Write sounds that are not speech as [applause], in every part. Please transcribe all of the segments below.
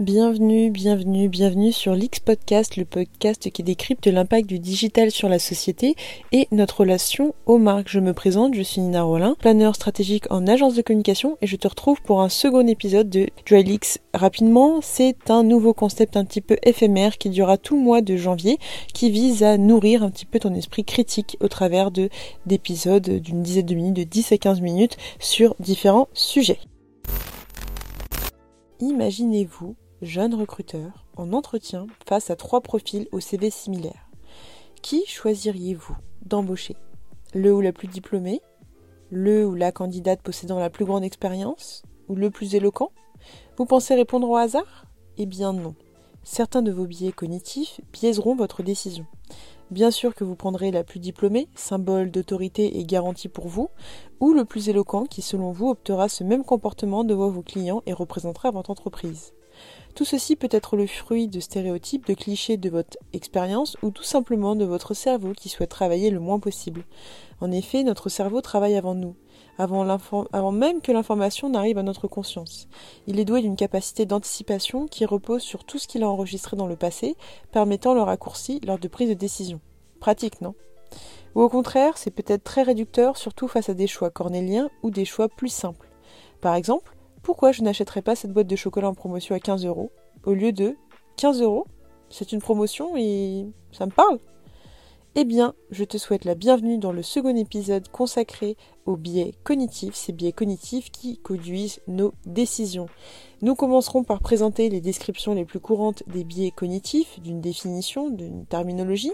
Bienvenue, bienvenue, bienvenue sur l'X Podcast, le podcast qui décrypte l'impact du digital sur la société et notre relation aux marques. Je me présente, je suis Nina Rollin, planeur stratégique en agence de communication et je te retrouve pour un second épisode de DryLeaks. Rapidement, c'est un nouveau concept un petit peu éphémère qui durera tout le mois de janvier qui vise à nourrir un petit peu ton esprit critique au travers de d'épisodes d'une dizaine de minutes, de 10 à 15 minutes sur différents sujets. Imaginez-vous jeune recruteur, en entretien face à trois profils au CV similaires. Qui choisiriez-vous d'embaucher? Le ou la plus diplômée? Le ou la candidate possédant la plus grande expérience? Ou le plus éloquent? Vous pensez répondre au hasard? Eh bien non. Certains de vos biais cognitifs biaiseront votre décision. Bien sûr que vous prendrez la plus diplômée, symbole d'autorité et garantie pour vous, ou le plus éloquent qui selon vous optera ce même comportement devant vos clients et représentera votre entreprise. Tout ceci peut être le fruit de stéréotypes, de clichés de votre expérience ou tout simplement de votre cerveau qui souhaite travailler le moins possible. En effet, notre cerveau travaille avant nous, avant, même que l'information n'arrive à notre conscience. Il est doué d'une capacité d'anticipation qui repose sur tout ce qu'il a enregistré dans le passé, permettant le raccourci lors de prise de décision. Pratique, non? Ou au contraire, c'est peut-être très réducteur, surtout face à des choix cornéliens ou des choix plus simples. Par exemple, pourquoi je n'achèterais pas cette boîte de chocolat en promotion à 15 euros au lieu de 15 euros? C'est une promotion et ça me parle eh bien, je te souhaite la bienvenue dans le second épisode consacré aux biais cognitifs, ces biais cognitifs qui conduisent nos décisions. Nous commencerons par présenter les descriptions les plus courantes des biais cognitifs, d'une définition, d'une terminologie,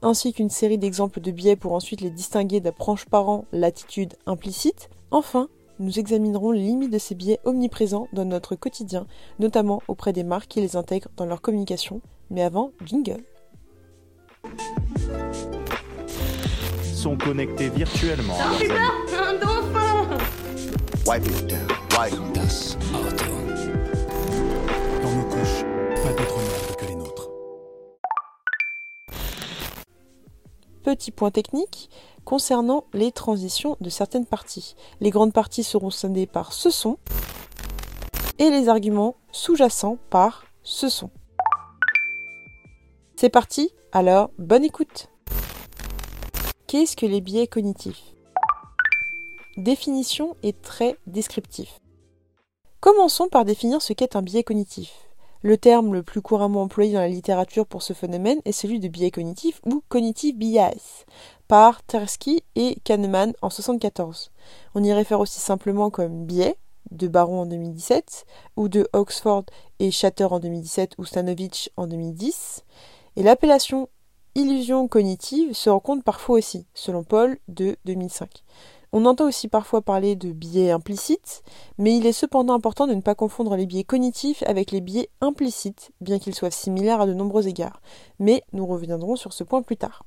ainsi qu'une série d'exemples de biais pour ensuite les distinguer d'approche parent, l'attitude implicite. Enfin, nous examinerons les limites de ces biais omniprésents dans notre quotidien, notamment auprès des marques qui les intègrent dans leur communication. Mais avant, jingle. sont connectés virtuellement. Un dauphin? Wipe it down. Wipe das Auto. Dans nos couches, pas d'autre monde que les nôtres. Petit point technique, concernant les transitions de certaines parties. Les grandes parties seront scindées par ce son et les arguments sous-jacents par ce son. C'est parti, alors bonne écoute. Qu'est-ce que les biais cognitifs? Définition est très descriptif. Commençons par définir ce qu'est un biais cognitif. Le terme le plus couramment employé dans la littérature pour ce phénomène est celui de biais cognitif ou cognitive bias par Tversky et Kahneman en 1974. On y réfère aussi simplement comme biais de Baron en 2017 ou de Oxford et Shatter en 2017 ou Stanovich en 2010. Et l'appellation illusion cognitive se rencontre parfois aussi, selon Paul de 2005. On entend aussi parfois parler de biais implicites, mais il est cependant important de ne pas confondre les biais cognitifs avec les biais implicites, bien qu'ils soient similaires à de nombreux égards. Mais nous reviendrons sur ce point plus tard.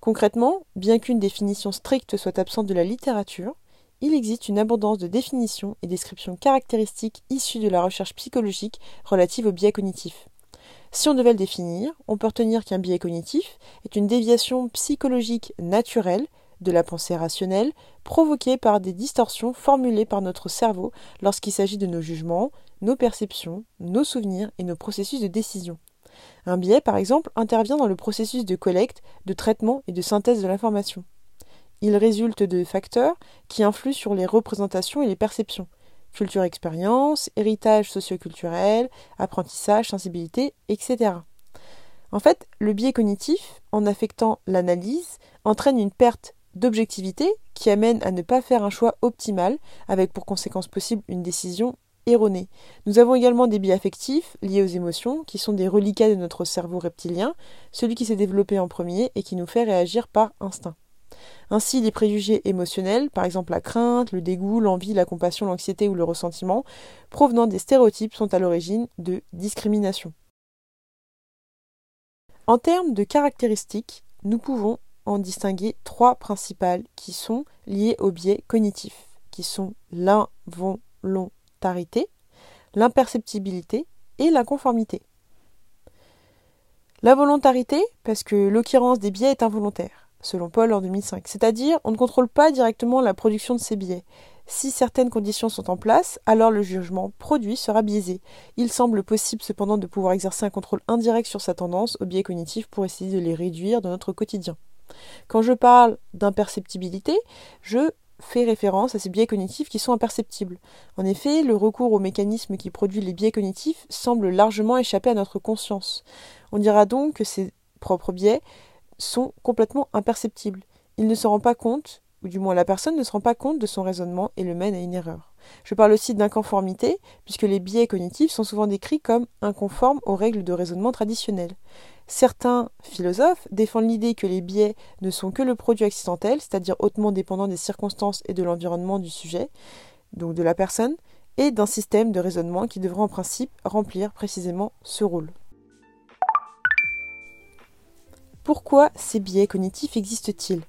Concrètement, bien qu'une définition stricte soit absente de la littérature, il existe une abondance de définitions et descriptions caractéristiques issues de la recherche psychologique relative aux biais cognitifs. Si on devait le définir, on peut retenir qu'un biais cognitif est une déviation psychologique naturelle de la pensée rationnelle provoquée par des distorsions formulées par notre cerveau lorsqu'il s'agit de nos jugements, nos perceptions, nos souvenirs et nos processus de décision. Un biais, par exemple, intervient dans le processus de collecte, de traitement et de synthèse de l'information. Il résulte de facteurs qui influent sur les représentations et les perceptions culture expérience, héritage socioculturel, apprentissage, sensibilité, etc. En fait, le biais cognitif, en affectant l'analyse, entraîne une perte d'objectivité qui amène à ne pas faire un choix optimal, avec pour conséquence possible une décision erronée. Nous avons également des biais affectifs liés aux émotions, qui sont des reliquats de notre cerveau reptilien, celui qui s'est développé en premier et qui nous fait réagir par instinct. Ainsi, les préjugés émotionnels, par exemple la crainte, le dégoût, l'envie, la compassion, l'anxiété ou le ressentiment, provenant des stéréotypes, sont à l'origine de discrimination. En termes de caractéristiques, nous pouvons en distinguer trois principales qui sont liées au biais cognitif, qui sont l'involontarité, l'imperceptibilité et la conformité. La volontarité, parce que l'occurrence des biais est involontaire selon Paul en 2005. C'est-à-dire, on ne contrôle pas directement la production de ces billets. Si certaines conditions sont en place, alors le jugement produit sera biaisé. Il semble possible cependant de pouvoir exercer un contrôle indirect sur sa tendance aux biais cognitifs pour essayer de les réduire dans notre quotidien. Quand je parle d'imperceptibilité, je fais référence à ces biais cognitifs qui sont imperceptibles. En effet, le recours au mécanisme qui produit les biais cognitifs semble largement échapper à notre conscience. On dira donc que ces propres biais sont complètement imperceptibles. Il ne se rend pas compte, ou du moins la personne ne se rend pas compte de son raisonnement et le mène à une erreur. Je parle aussi d'inconformité, puisque les biais cognitifs sont souvent décrits comme inconformes aux règles de raisonnement traditionnelles. Certains philosophes défendent l'idée que les biais ne sont que le produit accidentel, c'est-à-dire hautement dépendant des circonstances et de l'environnement du sujet, donc de la personne, et d'un système de raisonnement qui devrait en principe remplir précisément ce rôle. Pourquoi ces biais cognitifs existent-ils?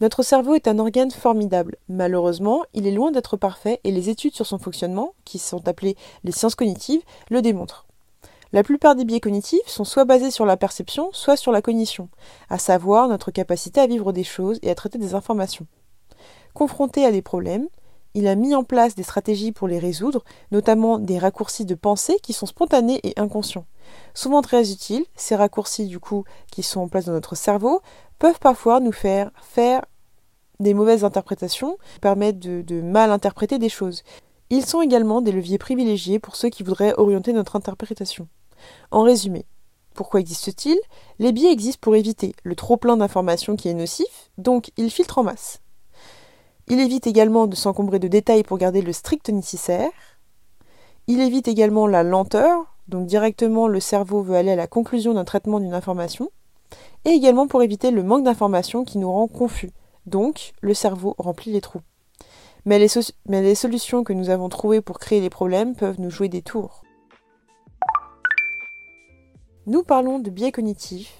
Notre cerveau est un organe formidable. Malheureusement, il est loin d'être parfait et les études sur son fonctionnement, qui sont appelées les sciences cognitives, le démontrent. La plupart des biais cognitifs sont soit basés sur la perception, soit sur la cognition, à savoir notre capacité à vivre des choses et à traiter des informations. Confronté à des problèmes, il a mis en place des stratégies pour les résoudre, notamment des raccourcis de pensée qui sont spontanés et inconscients. Souvent très utiles, ces raccourcis du coup qui sont en place dans notre cerveau peuvent parfois nous faire faire des mauvaises interprétations, permettre de, de mal interpréter des choses. Ils sont également des leviers privilégiés pour ceux qui voudraient orienter notre interprétation. En résumé, pourquoi existe-t-il? Les biais existent pour éviter le trop-plein d'informations qui est nocif, donc ils filtrent en masse. Il évite également de s'encombrer de détails pour garder le strict nécessaire. Il évite également la lenteur, donc directement le cerveau veut aller à la conclusion d'un traitement d'une information. Et également pour éviter le manque d'informations qui nous rend confus, donc le cerveau remplit les trous. Mais les, mais les solutions que nous avons trouvées pour créer les problèmes peuvent nous jouer des tours. Nous parlons de biais cognitifs.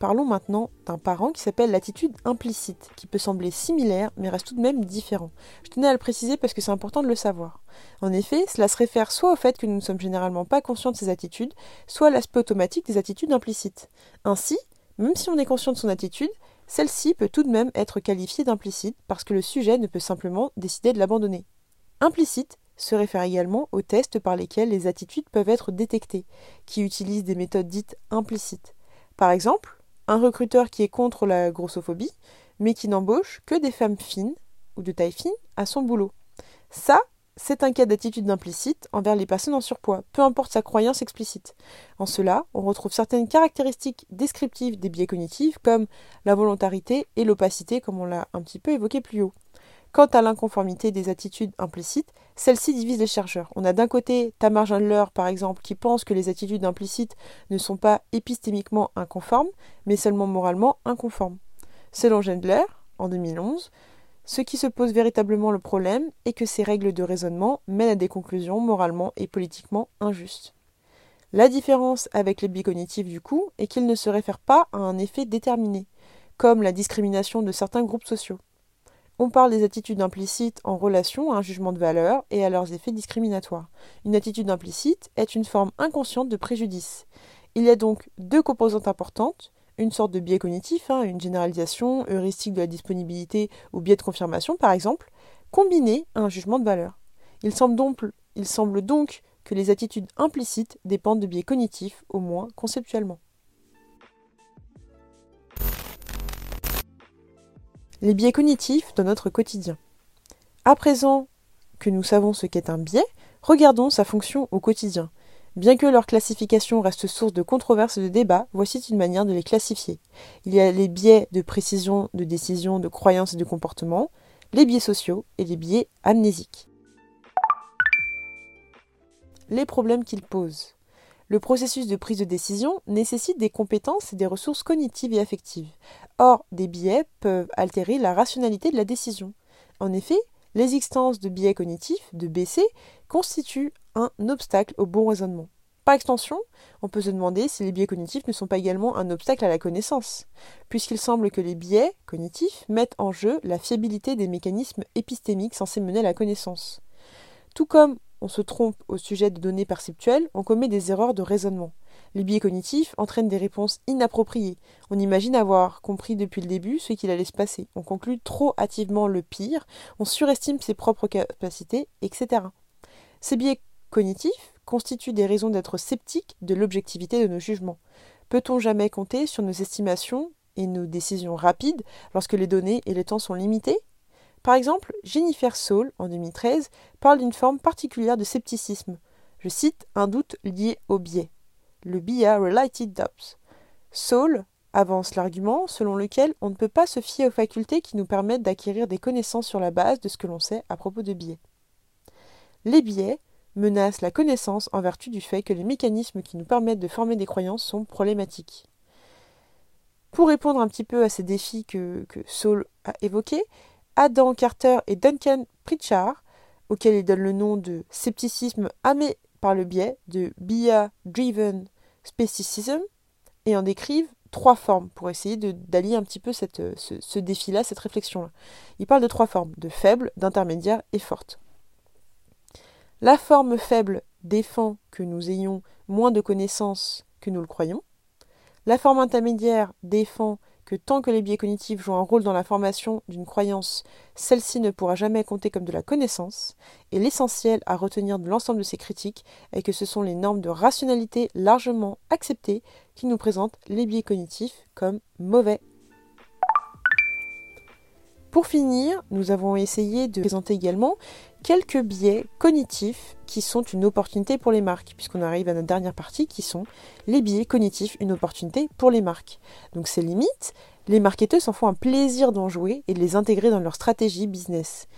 Parlons maintenant d'un parent qui s'appelle l'attitude implicite, qui peut sembler similaire mais reste tout de même différent. Je tenais à le préciser parce que c'est important de le savoir. En effet, cela se réfère soit au fait que nous ne sommes généralement pas conscients de ces attitudes, soit à l'aspect automatique des attitudes implicites. Ainsi, même si on est conscient de son attitude, celle-ci peut tout de même être qualifiée d'implicite parce que le sujet ne peut simplement décider de l'abandonner. Implicite se réfère également aux tests par lesquels les attitudes peuvent être détectées, qui utilisent des méthodes dites implicites. Par exemple, un recruteur qui est contre la grossophobie, mais qui n'embauche que des femmes fines ou de taille fine à son boulot. Ça, c'est un cas d'attitude implicite envers les personnes en surpoids, peu importe sa croyance explicite. En cela, on retrouve certaines caractéristiques descriptives des biais cognitifs comme la volontarité et l'opacité, comme on l'a un petit peu évoqué plus haut. Quant à l'inconformité des attitudes implicites, celle-ci divise les chercheurs. On a d'un côté Tamar Gendler, par exemple, qui pense que les attitudes implicites ne sont pas épistémiquement inconformes, mais seulement moralement inconformes. Selon Gendler, en 2011, ce qui se pose véritablement le problème est que ces règles de raisonnement mènent à des conclusions moralement et politiquement injustes. La différence avec les biais cognitifs du coup est qu'ils ne se réfèrent pas à un effet déterminé, comme la discrimination de certains groupes sociaux. On parle des attitudes implicites en relation à un jugement de valeur et à leurs effets discriminatoires. Une attitude implicite est une forme inconsciente de préjudice. Il y a donc deux composantes importantes, une sorte de biais cognitif, hein, une généralisation, heuristique de la disponibilité ou biais de confirmation par exemple, combiné à un jugement de valeur. Il semble donc que les attitudes implicites dépendent de biais cognitifs, au moins conceptuellement. Les biais cognitifs dans notre quotidien. À présent que nous savons ce qu'est un biais, regardons sa fonction au quotidien. Bien que leur classification reste source de controverses et de débats, voici une manière de les classifier. Il y a les biais de précision, de décision, de croyance et de comportement, les biais sociaux et les biais amnésiques. Les problèmes qu'ils posent. Le processus de prise de décision nécessite des compétences et des ressources cognitives et affectives. Or, des biais peuvent altérer la rationalité de la décision. En effet, l'existence de biais cognitifs, de BC, constitue un obstacle au bon raisonnement. Par extension, on peut se demander si les biais cognitifs ne sont pas également un obstacle à la connaissance, puisqu'il semble que les biais cognitifs mettent en jeu la fiabilité des mécanismes épistémiques censés mener à la connaissance. Tout comme on se trompe au sujet de données perceptuelles, on commet des erreurs de raisonnement. Les biais cognitifs entraînent des réponses inappropriées. On imagine avoir compris depuis le début ce qu'il allait se passer. On conclut trop hâtivement le pire, on surestime ses propres capacités, etc. Ces biais cognitifs constituent des raisons d'être sceptiques de l'objectivité de nos jugements. Peut-on jamais compter sur nos estimations et nos décisions rapides lorsque les données et les temps sont limités? Par exemple, Jennifer Saul, en 2013, parle d'une forme particulière de scepticisme. Je cite un doute lié au biais. Le BIA Related Doubts. Saul avance l'argument selon lequel on ne peut pas se fier aux facultés qui nous permettent d'acquérir des connaissances sur la base de ce que l'on sait à propos de biais. Les biais menacent la connaissance en vertu du fait que les mécanismes qui nous permettent de former des croyances sont problématiques. Pour répondre un petit peu à ces défis que, Saul a évoqués, Adam Carter et Duncan Pritchard, auxquels il donne le nom de scepticisme amé par le biais de BIA-driven et en décrivent trois formes pour essayer d'allier un petit peu cette, ce, ce défi-là, cette réflexion-là. Il parle de trois formes, de faible, d'intermédiaire et forte. La forme faible défend que nous ayons moins de connaissances que nous le croyons. La forme intermédiaire défend que tant que les biais cognitifs jouent un rôle dans la formation d'une croyance, celle-ci ne pourra jamais compter comme de la connaissance, et l'essentiel à retenir de l'ensemble de ces critiques est que ce sont les normes de rationalité largement acceptées qui nous présentent les biais cognitifs comme mauvais. Pour finir, nous avons essayé de présenter également quelques biais cognitifs qui sont une opportunité pour les marques, puisqu'on arrive à notre dernière partie qui sont les biais cognitifs, une opportunité pour les marques. Donc ces limites, les marketeurs s'en font un plaisir d'en jouer et de les intégrer dans leur stratégie business.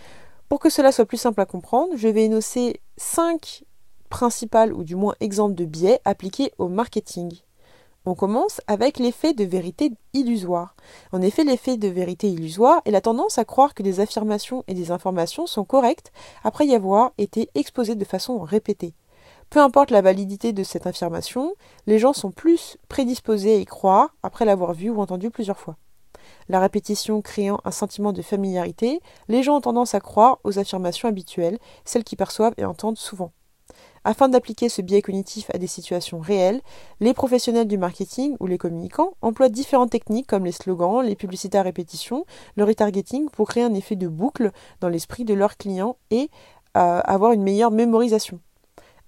Pour que cela soit plus simple à comprendre, je vais énoncer cinq principales ou du moins exemples de biais appliqués au marketing. On commence avec l'effet de vérité illusoire. En effet, l'effet de vérité illusoire est la tendance à croire que des affirmations et des informations sont correctes après y avoir été exposées de façon répétée. Peu importe la validité de cette affirmation, les gens sont plus prédisposés à y croire après l'avoir vue ou entendue plusieurs fois. La répétition créant un sentiment de familiarité, les gens ont tendance à croire aux affirmations habituelles, celles qu'ils perçoivent et entendent souvent. Afin d'appliquer ce biais cognitif à des situations réelles, les professionnels du marketing ou les communicants emploient différentes techniques comme les slogans, les publicités à répétition, le retargeting pour créer un effet de boucle dans l'esprit de leurs clients et euh, avoir une meilleure mémorisation.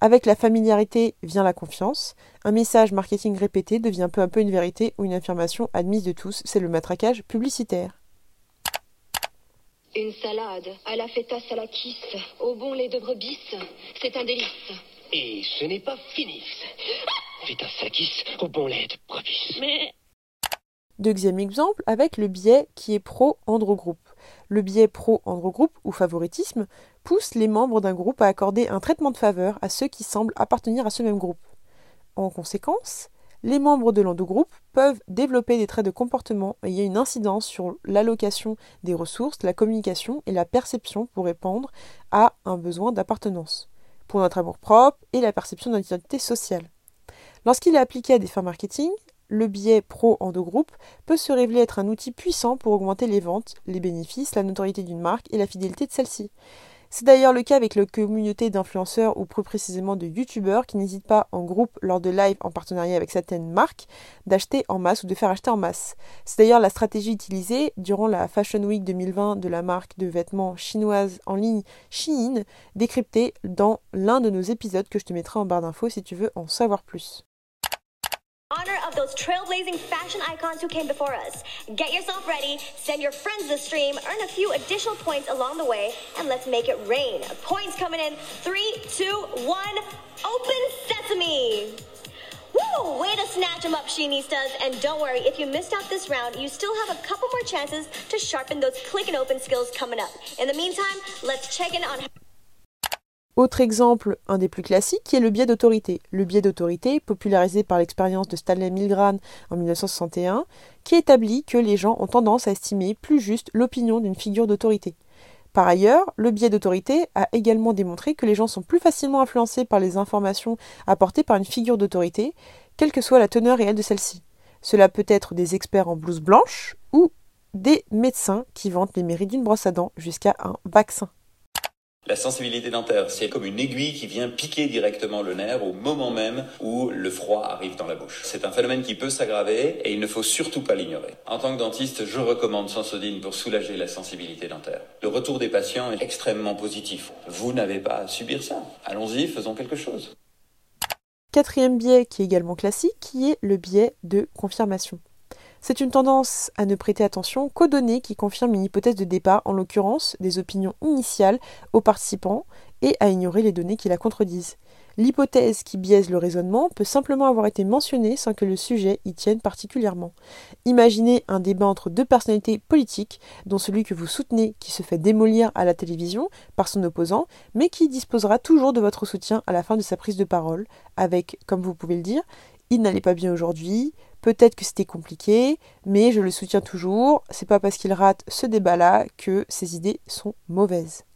Avec la familiarité vient la confiance. Un message marketing répété devient peu à peu une vérité ou une affirmation admise de tous. C'est le matraquage publicitaire. Une salade à la feta salakis, au bon lait de brebis, c'est un délice. Et ce n'est pas fini. Salakis, au bon lait de brebis. Mais... Deuxième exemple avec le biais qui est pro-androgroupe. Le biais pro-androgroupe ou favoritisme pousse les membres d'un groupe à accorder un traitement de faveur à ceux qui semblent appartenir à ce même groupe. En conséquence, les membres de l'endogroupe peuvent développer des traits de comportement ayant une incidence sur l'allocation des ressources, la communication et la perception pour répondre à un besoin d'appartenance, pour notre amour-propre et la perception d'identité sociale. Lorsqu'il est appliqué à des fins marketing, le biais pro-endogroupe peut se révéler être un outil puissant pour augmenter les ventes, les bénéfices, la notoriété d'une marque et la fidélité de celle-ci. C'est d'ailleurs le cas avec la communauté d'influenceurs ou plus précisément de youtubeurs qui n'hésitent pas en groupe lors de live en partenariat avec certaines marques d'acheter en masse ou de faire acheter en masse. C'est d'ailleurs la stratégie utilisée durant la Fashion Week 2020 de la marque de vêtements chinoise en ligne Shein, décryptée dans l'un de nos épisodes que je te mettrai en barre d'infos si tu veux en savoir plus. Honor of those trailblazing fashion icons who came before us. Get yourself ready, send your friends the stream, earn a few additional points along the way, and let's make it rain. Points coming in. Three, two, one. Open sesame! Woo! Way to snatch them up, Sheenistas. And don't worry, if you missed out this round, you still have a couple more chances to sharpen those click and open skills coming up. In the meantime, let's check in on Autre exemple, un des plus classiques, qui est le biais d'autorité. Le biais d'autorité, popularisé par l'expérience de Stanley Milgram en 1961, qui établit que les gens ont tendance à estimer plus juste l'opinion d'une figure d'autorité. Par ailleurs, le biais d'autorité a également démontré que les gens sont plus facilement influencés par les informations apportées par une figure d'autorité, quelle que soit la teneur réelle de celle-ci. Cela peut être des experts en blouse blanche ou des médecins qui vantent les mérites d'une brosse à dents jusqu'à un vaccin. La sensibilité dentaire, c'est comme une aiguille qui vient piquer directement le nerf au moment même où le froid arrive dans la bouche. C'est un phénomène qui peut s'aggraver et il ne faut surtout pas l'ignorer. En tant que dentiste, je recommande Sensodine pour soulager la sensibilité dentaire. Le retour des patients est extrêmement positif. Vous n'avez pas à subir ça. Allons-y, faisons quelque chose. Quatrième biais qui est également classique, qui est le biais de confirmation. C'est une tendance à ne prêter attention qu'aux données qui confirment une hypothèse de départ, en l'occurrence des opinions initiales aux participants, et à ignorer les données qui la contredisent. L'hypothèse qui biaise le raisonnement peut simplement avoir été mentionnée sans que le sujet y tienne particulièrement. Imaginez un débat entre deux personnalités politiques, dont celui que vous soutenez qui se fait démolir à la télévision par son opposant, mais qui disposera toujours de votre soutien à la fin de sa prise de parole, avec, comme vous pouvez le dire, il n'allait pas bien aujourd'hui, peut-être que c'était compliqué, mais je le soutiens toujours, c'est pas parce qu'il rate ce débat-là que ses idées sont mauvaises.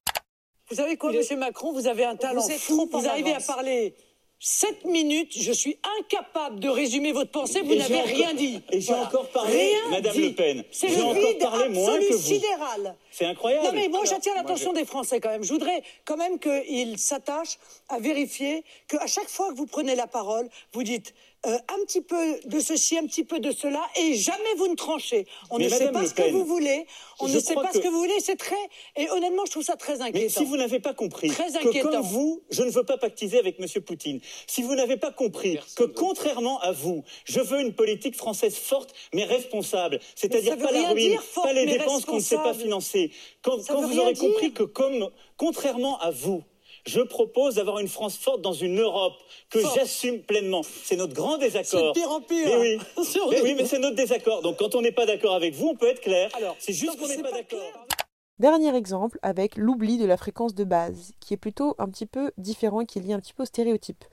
Vous savez quoi, Monsieur Macron, vous avez un talent fou, vous arrivez à parler 7 minutes, je suis incapable de résumer votre pensée, vous n'avez rien dit. Et j'ai encore parlé, Madame Le Pen. C'est le vide absolu sidéral. C'est incroyable. Non mais moi j'attire l'attention des Français quand même. Je voudrais quand même qu'ils s'attachent à vérifier qu'à chaque fois que vous prenez la parole, vous dites euh, un petit peu de ceci, un petit peu de cela, et jamais vous ne tranchez. On ne sait pas ce que vous voulez, on ne sait pas ce que vous voulez, c'est très... Et honnêtement, je trouve ça très inquiétant. Mais si vous n'avez pas compris que comme vous, je ne veux pas pactiser avec M. Poutine, si vous n'avez pas compris que contrairement à vous, je veux une politique française forte mais responsable, c'est-à-dire pas la ruine, pas les dépenses qu'on ne sait pas financer, quand, quand vous aurez compris que comme, contrairement à vous, je propose d'avoir une France forte dans une Europe que j'assume pleinement. C'est notre grand désaccord. C'est pire en pire. Mais oui, [laughs] mais, oui, mais c'est notre désaccord. Donc quand on n'est pas d'accord avec vous, on peut être clair. C'est juste qu'on n'est pas, d'accord. Dernier exemple avec l'oubli de la fréquence de base, qui est plutôt un petit peu différent, qui est lié un petit peu au stéréotype.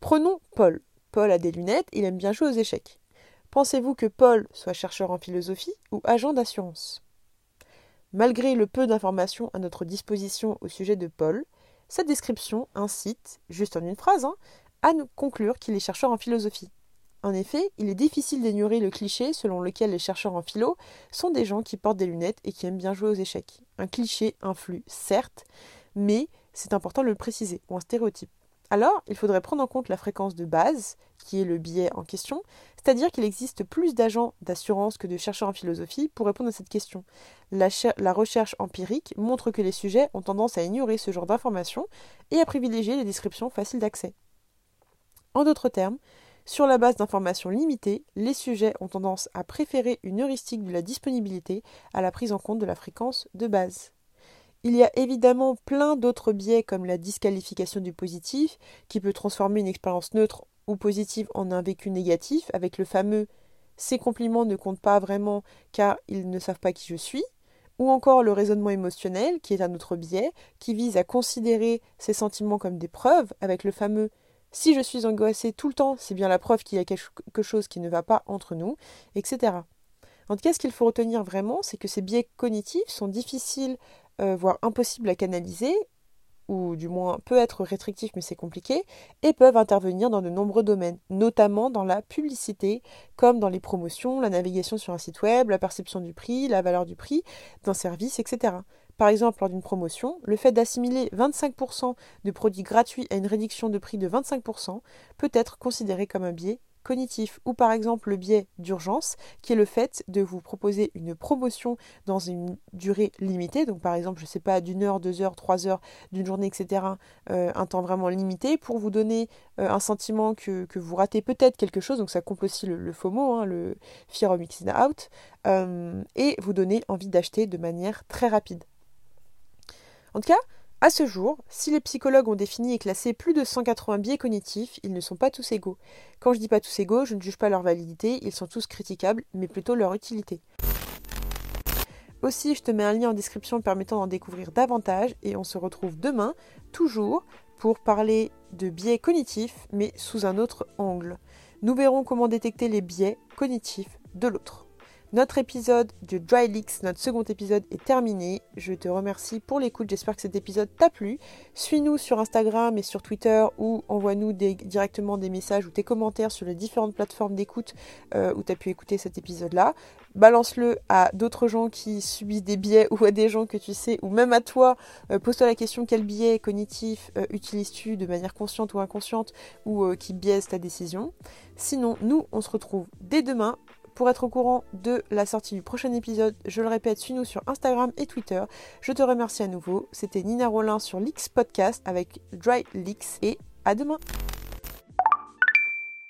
Prenons Paul. Paul a des lunettes, il aime bien jouer aux échecs. Pensez-vous que Paul soit chercheur en philosophie ou agent d'assurance? Malgré le peu d'informations à notre disposition au sujet de Paul, cette description incite, juste en une phrase, hein, à nous conclure qu'il est chercheur en philosophie. En effet, il est difficile d'ignorer le cliché selon lequel les chercheurs en philo sont des gens qui portent des lunettes et qui aiment bien jouer aux échecs. Un cliché influe, certes, mais c'est important de le préciser, ou un stéréotype. Alors, il faudrait prendre en compte la fréquence de base, qui est le biais en question, c'est-à-dire qu'il existe plus d'agents d'assurance que de chercheurs en philosophie pour répondre à cette question. La, recherche empirique montre que les sujets ont tendance à ignorer ce genre d'informations et à privilégier les descriptions faciles d'accès. En d'autres termes, sur la base d'informations limitées, les sujets ont tendance à préférer une heuristique de la disponibilité à la prise en compte de la fréquence de base. Il y a évidemment plein d'autres biais comme la disqualification du positif, qui peut transformer une expérience neutre ou positive en un vécu négatif, avec le fameux ces compliments ne comptent pas vraiment car ils ne savent pas qui je suis, ou encore le raisonnement émotionnel, qui est un autre biais, qui vise à considérer ces sentiments comme des preuves, avec le fameux si je suis angoissé tout le temps, c'est bien la preuve qu'il y a quelque chose qui ne va pas entre nous, etc. En tout cas, ce qu'il faut retenir vraiment, c'est que ces biais cognitifs sont difficiles euh, voire impossible à canaliser, ou du moins peut être restrictif mais c'est compliqué, et peuvent intervenir dans de nombreux domaines, notamment dans la publicité, comme dans les promotions, la navigation sur un site web, la perception du prix, la valeur du prix d'un service, etc. Par exemple, lors d'une promotion, le fait d'assimiler 25% de produits gratuits à une réduction de prix de 25% peut être considéré comme un biais cognitif ou par exemple le biais d'urgence qui est le fait de vous proposer une promotion dans une durée limitée. Donc par exemple je sais pas d'une heure, deux heures, trois heures d'une journée etc euh, un temps vraiment limité pour vous donner euh, un sentiment que, vous ratez peut-être quelque chose. Donc ça compte aussi le, mot hein, le fear of out euh, et vous donner envie d'acheter de manière très rapide. En tout cas à ce jour, si les psychologues ont défini et classé plus de 180 biais cognitifs, ils ne sont pas tous égaux. Quand je dis pas tous égaux, je ne juge pas leur validité, ils sont tous critiquables, mais plutôt leur utilité. Aussi, je te mets un lien en description permettant d'en découvrir davantage et on se retrouve demain, toujours, pour parler de biais cognitifs, mais sous un autre angle. Nous verrons comment détecter les biais cognitifs de l'autre. Notre épisode de Dry Leaks, notre second épisode est terminé. Je te remercie pour l'écoute. J'espère que cet épisode t'a plu. Suis-nous sur Instagram et sur Twitter ou envoie-nous directement des messages ou tes commentaires sur les différentes plateformes d'écoute euh, où tu as pu écouter cet épisode-là. Balance-le à d'autres gens qui subissent des biais [laughs] ou à des gens que tu sais ou même à toi. Euh, pose-toi la question quel biais cognitif euh, utilises-tu de manière consciente ou inconsciente ou qui biaise ta décision? Sinon, nous, on se retrouve dès demain pour être au courant de la sortie du prochain épisode, je le répète, suis-nous sur Instagram et Twitter. Je te remercie à nouveau. C'était Nina Rollin sur Leaks Podcast avec Dry Leaks et à demain.